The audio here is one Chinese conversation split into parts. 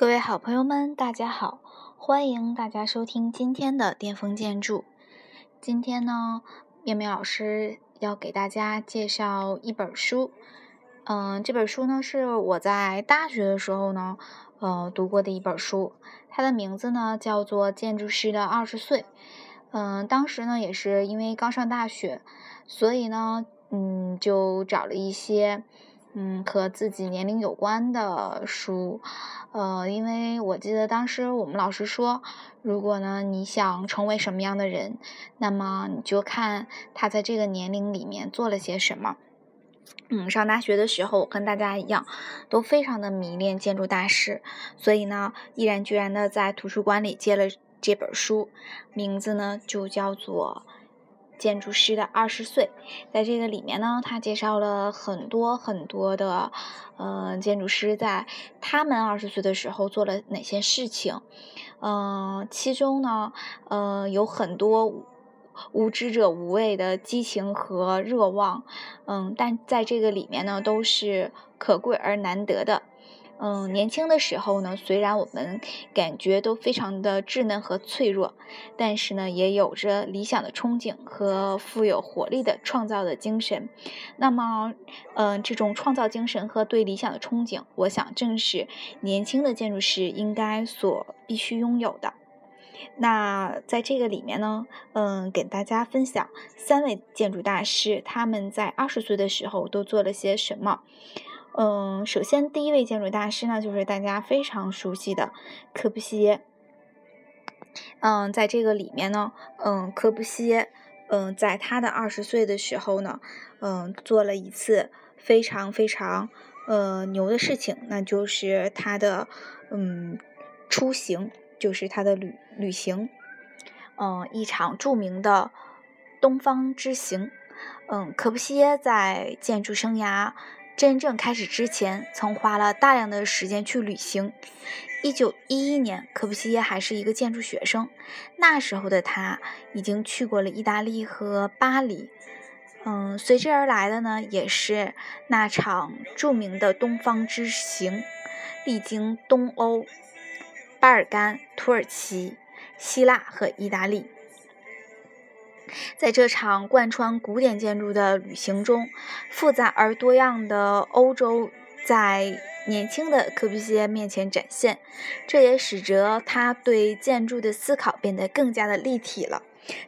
各位好朋友们，大家好！欢迎大家收听今天的巅峰建筑。今天呢，妙妙老师要给大家介绍一本书。嗯，这本书呢是我在大学的时候呢，呃，读过的一本书。它的名字呢叫做《建筑师的二十岁》。嗯，当时呢也是因为刚上大学，所以呢，嗯，就找了一些。嗯，和自己年龄有关的书，呃，因为我记得当时我们老师说，如果呢你想成为什么样的人，那么你就看他在这个年龄里面做了些什么。嗯，上大学的时候我跟大家一样，都非常的迷恋建筑大师，所以呢，毅然决然的在图书馆里借了这本书，名字呢就叫做。建筑师的二十岁，在这个里面呢，他介绍了很多很多的，呃，建筑师在他们二十岁的时候做了哪些事情，嗯，其中呢，呃，有很多无知者无畏的激情和热望，嗯，但在这个里面呢，都是可贵而难得的。嗯，年轻的时候呢，虽然我们感觉都非常的稚嫩和脆弱，但是呢，也有着理想的憧憬和富有活力的创造的精神。那么，嗯，这种创造精神和对理想的憧憬，我想正是年轻的建筑师应该所必须拥有的。那在这个里面呢，嗯，给大家分享三位建筑大师他们在二十岁的时候都做了些什么。嗯，首先第一位建筑大师呢，就是大家非常熟悉的柯布西耶。嗯，在这个里面呢，嗯，柯布西耶，嗯，在他的二十岁的时候呢，嗯，做了一次非常非常呃牛的事情，那就是他的嗯出行，就是他的旅旅行，嗯，一场著名的东方之行。嗯，柯布西耶在建筑生涯。真正开始之前，曾花了大量的时间去旅行。一九一一年，科布西耶还是一个建筑学生，那时候的他已经去过了意大利和巴黎。嗯，随之而来的呢，也是那场著名的东方之行，历经东欧、巴尔干、土耳其、希腊和意大利。在这场贯穿古典建筑的旅行中，复杂而多样的欧洲在年轻的科布西耶面前展现，这也使得他对建筑的思考变得更加的立体了。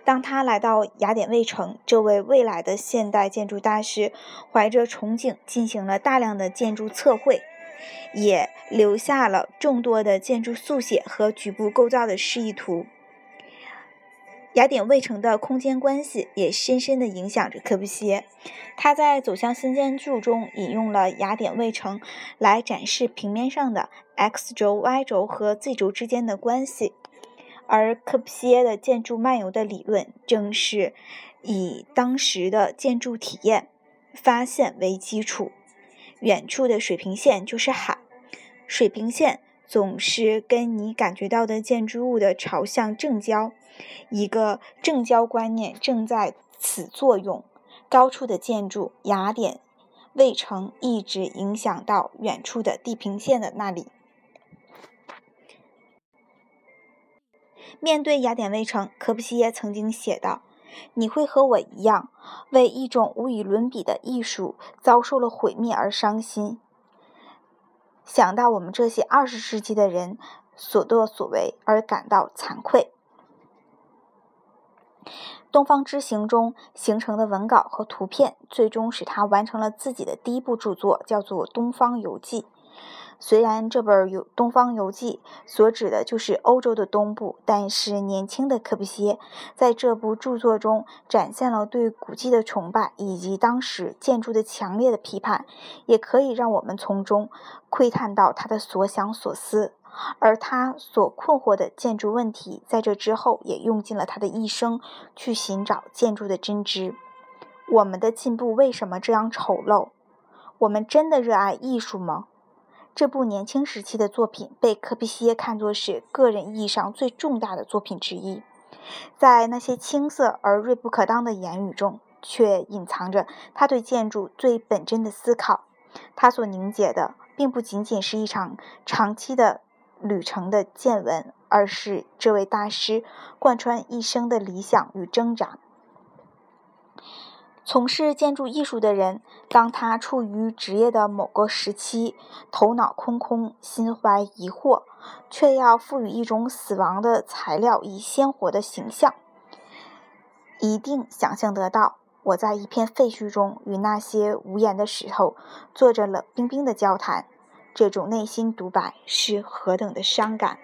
当他来到雅典卫城，这位未来的现代建筑大师怀着憧憬进行了大量的建筑测绘，也留下了众多的建筑速写和局部构造的示意图。雅典卫城的空间关系也深深地影响着柯布西耶。他在《走向新建筑》中引用了雅典卫城来展示平面上的 x 轴、y 轴和 z 轴之间的关系，而柯布西耶的建筑漫游的理论正是以当时的建筑体验发现为基础。远处的水平线就是海，水平线总是跟你感觉到的建筑物的朝向正交。一个正交观念正在此作用，高处的建筑，雅典卫城一直影响到远处的地平线的那里。面对雅典卫城，科布西耶曾经写道：“你会和我一样，为一种无与伦比的艺术遭受了毁灭而伤心。想到我们这些二十世纪的人所作所为而感到惭愧。”东方之行中形成的文稿和图片，最终使他完成了自己的第一部著作，叫做《东方游记》。虽然这本《游东方游记》所指的就是欧洲的东部，但是年轻的柯布西耶在这部著作中展现了对古迹的崇拜以及当时建筑的强烈的批判，也可以让我们从中窥探到他的所想所思。而他所困惑的建筑问题，在这之后也用尽了他的一生去寻找建筑的真知。我们的进步为什么这样丑陋？我们真的热爱艺术吗？这部年轻时期的作品被柯布西耶看作是个人意义上最重大的作品之一。在那些青涩而锐不可当的言语中，却隐藏着他对建筑最本真的思考。他所凝结的，并不仅仅是一场长期的。旅程的见闻，而是这位大师贯穿一生的理想与挣扎。从事建筑艺术的人，当他处于职业的某个时期，头脑空空，心怀疑惑，却要赋予一种死亡的材料以鲜活的形象，一定想象得到，我在一片废墟中与那些无言的石头做着冷冰冰的交谈，这种内心独白是何等的伤感。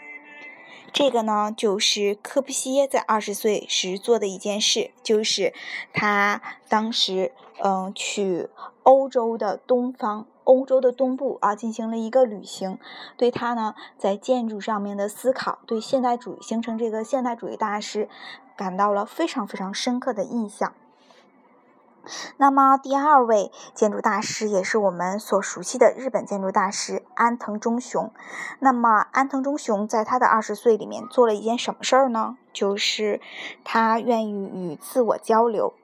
这个呢，就是柯布西耶在二十岁时做的一件事，就是他当时嗯去欧洲的东方、欧洲的东部啊进行了一个旅行，对他呢在建筑上面的思考，对现代主义形成这个现代主义大师感到了非常非常深刻的印象。那么第二位建筑大师也是我们所熟悉的日本建筑大师安藤忠雄。那么安藤忠雄在他的二十岁里面做了一件什么事儿呢？就是他愿意与自我交流。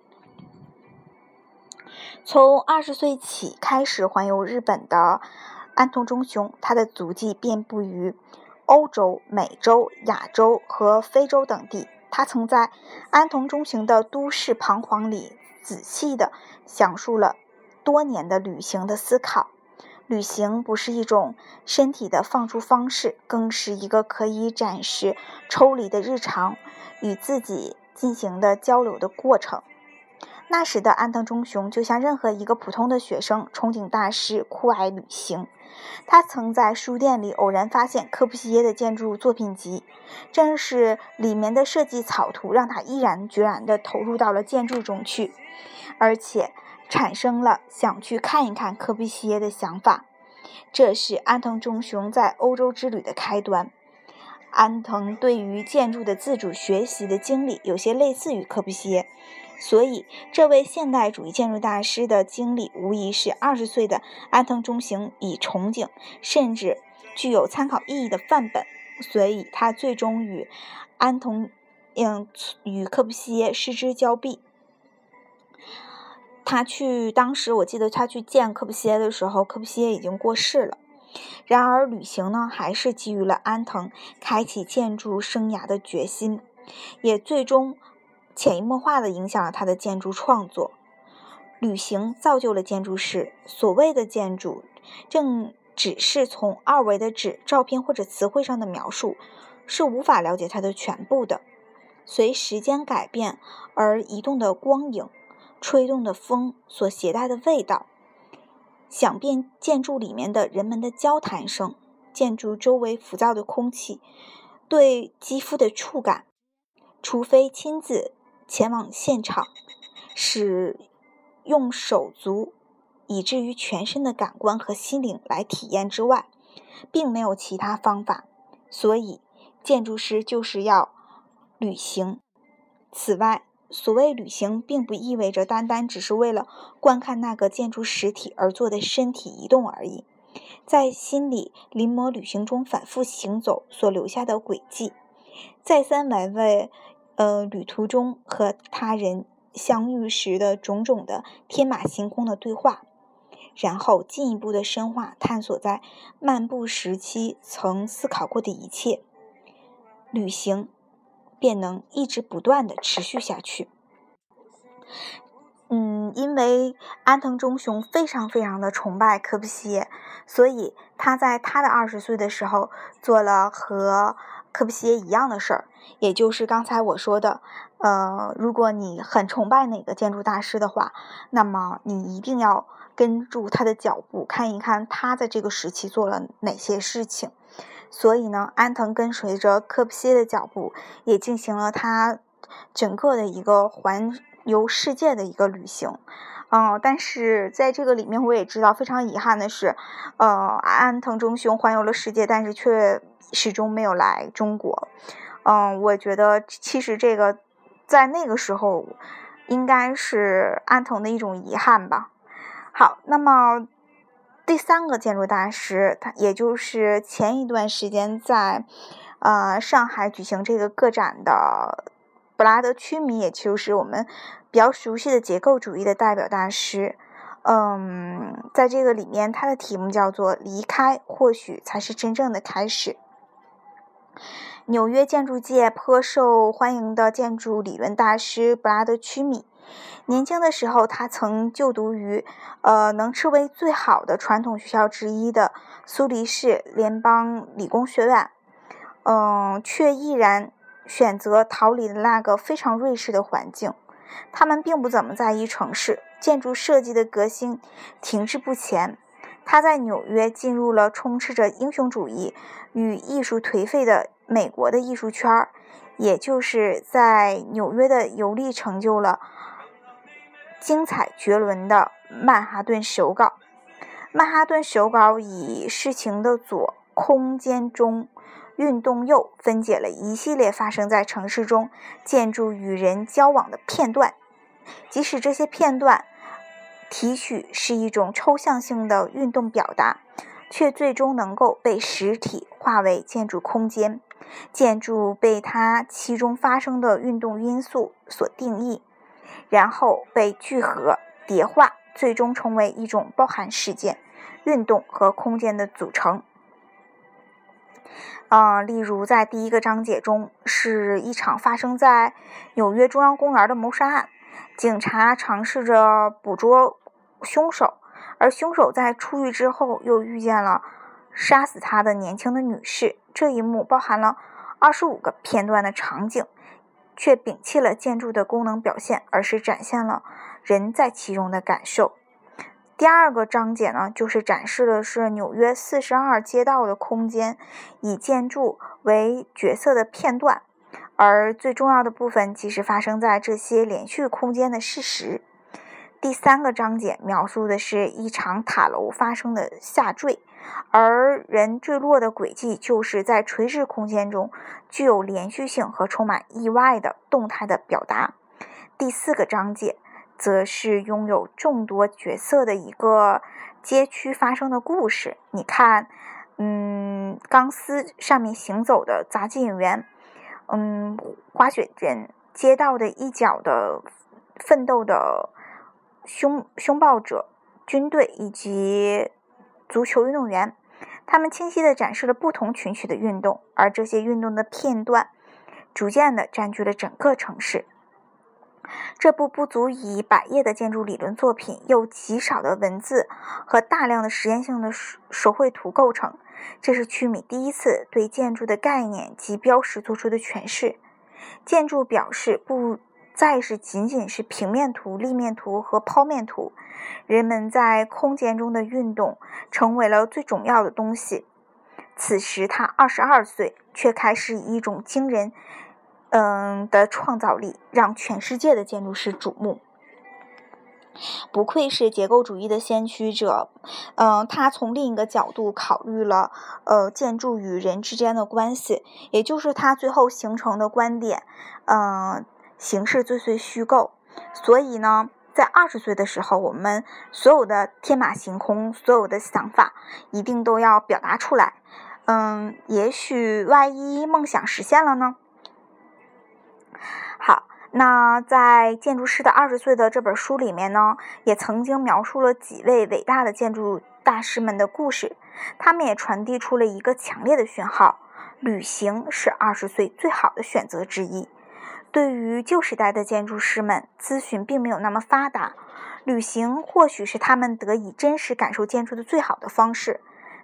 从二十岁起开始环游日本的安藤忠雄，他的足迹遍布于欧洲、美洲、亚洲和非洲等地。他曾在安藤忠雄的《都市彷徨》里。仔细地讲述了多年的旅行的思考。旅行不是一种身体的放逐方式，更是一个可以展示抽离的日常与自己进行的交流的过程。那时的安藤忠雄就像任何一个普通的学生，憧憬大师，酷爱旅行。他曾在书店里偶然发现科布西耶的建筑作品集，正是里面的设计草图让他毅然决然地投入到了建筑中去，而且产生了想去看一看科布西耶的想法。这是安藤忠雄在欧洲之旅的开端。安藤对于建筑的自主学习的经历有些类似于科布西耶。所以，这位现代主义建筑大师的经历，无疑是二十岁的安藤忠雄以憧憬，甚至具有参考意义的范本。所以，他最终与安藤，嗯，与柯布西耶失之交臂。他去，当时我记得他去见柯布西耶的时候，柯布西耶已经过世了。然而，旅行呢，还是给予了安藤开启建筑生涯的决心，也最终。潜移默化地影响了他的建筑创作。旅行造就了建筑师。所谓的建筑，正只是从二维的纸、照片或者词汇上的描述，是无法了解它的全部的。随时间改变而移动的光影，吹动的风所携带的味道，想遍建筑里面的人们的交谈声，建筑周围浮躁的空气，对肌肤的触感，除非亲自。前往现场，使用手足，以至于全身的感官和心灵来体验之外，并没有其他方法。所以，建筑师就是要旅行。此外，所谓旅行，并不意味着单单只是为了观看那个建筑实体而做的身体移动而已，在心里临摹旅行中反复行走所留下的轨迹，再三玩味。呃，旅途中和他人相遇时的种种的天马行空的对话，然后进一步的深化探索在漫步时期曾思考过的一切，旅行便能一直不断的持续下去。嗯，因为安藤忠雄非常非常的崇拜柯布西耶，所以他在他的二十岁的时候做了和。柯布西耶一样的事儿，也就是刚才我说的，呃，如果你很崇拜哪个建筑大师的话，那么你一定要跟住他的脚步，看一看他在这个时期做了哪些事情。所以呢，安藤跟随着柯布西耶的脚步，也进行了他整个的一个环游世界的一个旅行。嗯，但是在这个里面，我也知道非常遗憾的是，呃，安藤忠雄环游了世界，但是却始终没有来中国。嗯，我觉得其实这个在那个时候应该是安藤的一种遗憾吧。好，那么第三个建筑大师，他也就是前一段时间在呃上海举行这个个展的布拉德屈米，也就是我们。比较熟悉的结构主义的代表大师，嗯，在这个里面，他的题目叫做“离开，或许才是真正的开始”。纽约建筑界颇受欢迎的建筑理论大师布拉德屈米。年轻的时候，他曾就读于，呃，能称为最好的传统学校之一的苏黎世联邦理工学院，嗯，却毅然选择逃离了那个非常瑞士的环境。他们并不怎么在意城市建筑设计的革新停滞不前。他在纽约进入了充斥着英雄主义与艺术颓废的美国的艺术圈儿，也就是在纽约的游历成就了。精彩绝伦的曼哈顿手稿。曼哈顿手稿以事情的左、空间中、运动右分解了一系列发生在城市中建筑与人交往的片段，即使这些片段提取是一种抽象性的运动表达，却最终能够被实体化为建筑空间。建筑被它其中发生的运动因素所定义。然后被聚合、叠化，最终成为一种包含事件、运动和空间的组成。啊，例如在第一个章节中，是一场发生在纽约中央公园的谋杀案，警察尝试着捕捉凶手，而凶手在出狱之后又遇见了杀死他的年轻的女士。这一幕包含了二十五个片段的场景。却摒弃了建筑的功能表现，而是展现了人在其中的感受。第二个章节呢，就是展示的是纽约四十二街道的空间，以建筑为角色的片段，而最重要的部分其实发生在这些连续空间的事实。第三个章节描述的是一场塔楼发生的下坠。而人坠落的轨迹，就是在垂直空间中具有连续性和充满意外的动态的表达。第四个章节，则是拥有众多角色的一个街区发生的故事。你看，嗯，钢丝上面行走的杂技演员，嗯，滑雪人，街道的一角的奋斗的凶凶暴者，军队以及。足球运动员，他们清晰地展示了不同群体的运动，而这些运动的片段逐渐地占据了整个城市。这部不足以百页的建筑理论作品，由极少的文字和大量的实验性的手绘图构成。这是屈米第一次对建筑的概念及标识做出的诠释。建筑表示不。再是仅仅是平面图、立面图和剖面图，人们在空间中的运动成为了最重要的东西。此时他二十二岁，却开始以一种惊人，嗯的创造力，让全世界的建筑师瞩目。不愧是结构主义的先驱者，嗯，他从另一个角度考虑了，呃，建筑与人之间的关系，也就是他最后形成的观点，嗯。形式最最虚构，所以呢，在二十岁的时候，我们所有的天马行空，所有的想法一定都要表达出来。嗯，也许万一梦想实现了呢？好，那在《建筑师的二十岁》的这本书里面呢，也曾经描述了几位伟大的建筑大师们的故事，他们也传递出了一个强烈的讯号：旅行是二十岁最好的选择之一。对于旧时代的建筑师们，咨询并没有那么发达，旅行或许是他们得以真实感受建筑的最好的方式。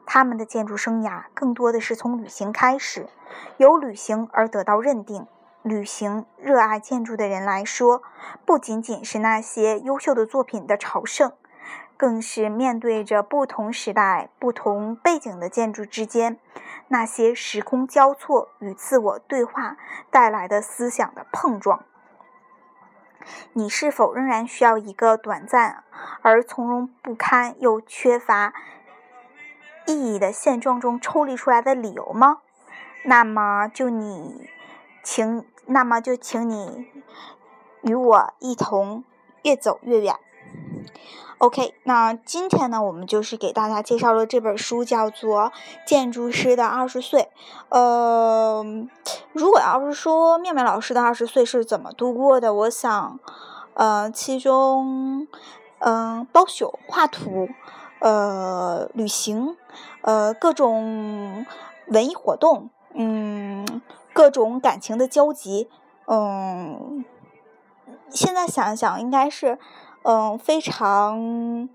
他们的建筑生涯更多的是从旅行开始，由旅行而得到认定。旅行热爱建筑的人来说，不仅仅是那些优秀的作品的朝圣。更是面对着不同时代、不同背景的建筑之间，那些时空交错与自我对话带来的思想的碰撞。你是否仍然需要一个短暂而从容不堪又缺乏意义的现状中抽离出来的理由吗？那么就你，请，那么就请你与我一同越走越远。OK，那今天呢，我们就是给大家介绍了这本书，叫做《建筑师的二十岁》。呃，如果要是说妙妙老师的二十岁是怎么度过的，我想，呃，其中，嗯，包宿、画图，呃，旅行，呃，各种文艺活动，嗯，各种感情的交集，嗯，现在想一想，应该是嗯非常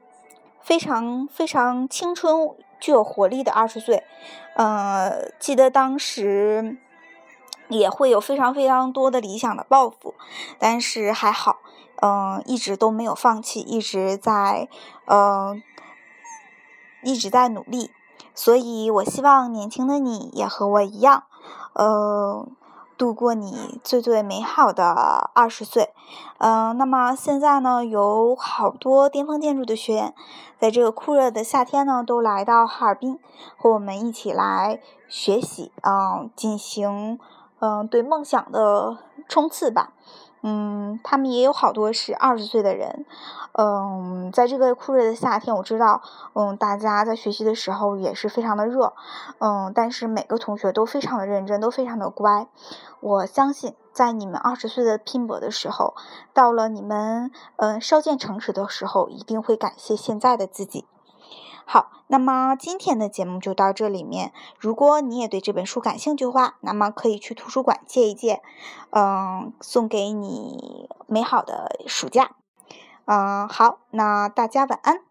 非常非常青春、具有活力的二十岁。呃，记得当时也会有非常非常多的理想的抱负，但是还好，嗯，一直都没有放弃，一直在嗯一直在努力。所以，我希望年轻的你也和我一样，呃，度过你最最美好的二十岁。嗯，那么现在呢，有好多巅峰建筑的学员，在这个酷热的夏天呢，都来到哈尔滨，和我们一起来学习，嗯，进行嗯对梦想的冲刺吧。嗯，他们也有好多是二十岁的人，嗯，在这个酷热的夏天，我知道，嗯，大家在学习的时候也是非常的热，嗯，但是每个同学都非常的认真，都非常的乖。我相信，在你们二十岁的拼搏的时候，到了你们嗯稍见成熟的时候，一定会感谢现在的自己。好，那么今天的节目就到这里面。如果你也对这本书感兴趣的话，那么可以去图书馆借一借，嗯，送给你美好的暑假。嗯，好，那大家晚安。